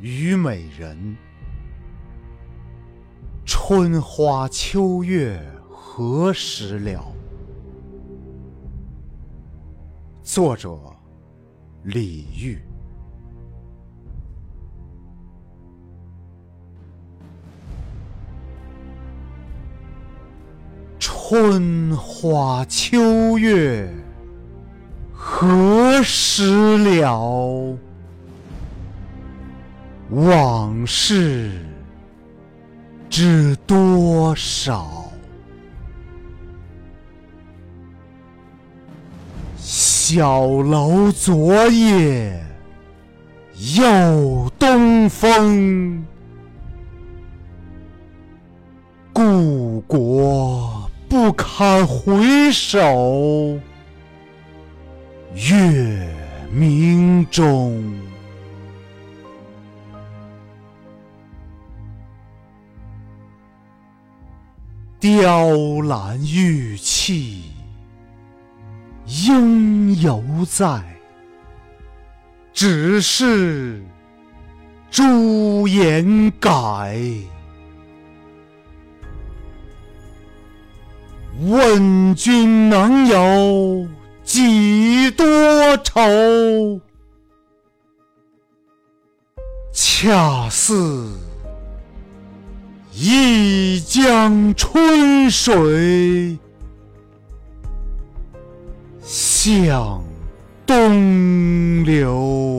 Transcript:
虞美人，春花秋月何时了？作者：李煜。春花秋月何时了？往事知多少？小楼昨夜又东风，故国不堪回首月明中。雕栏玉砌应犹在，只是朱颜改。问君能有几多愁？恰似一江春水向东流。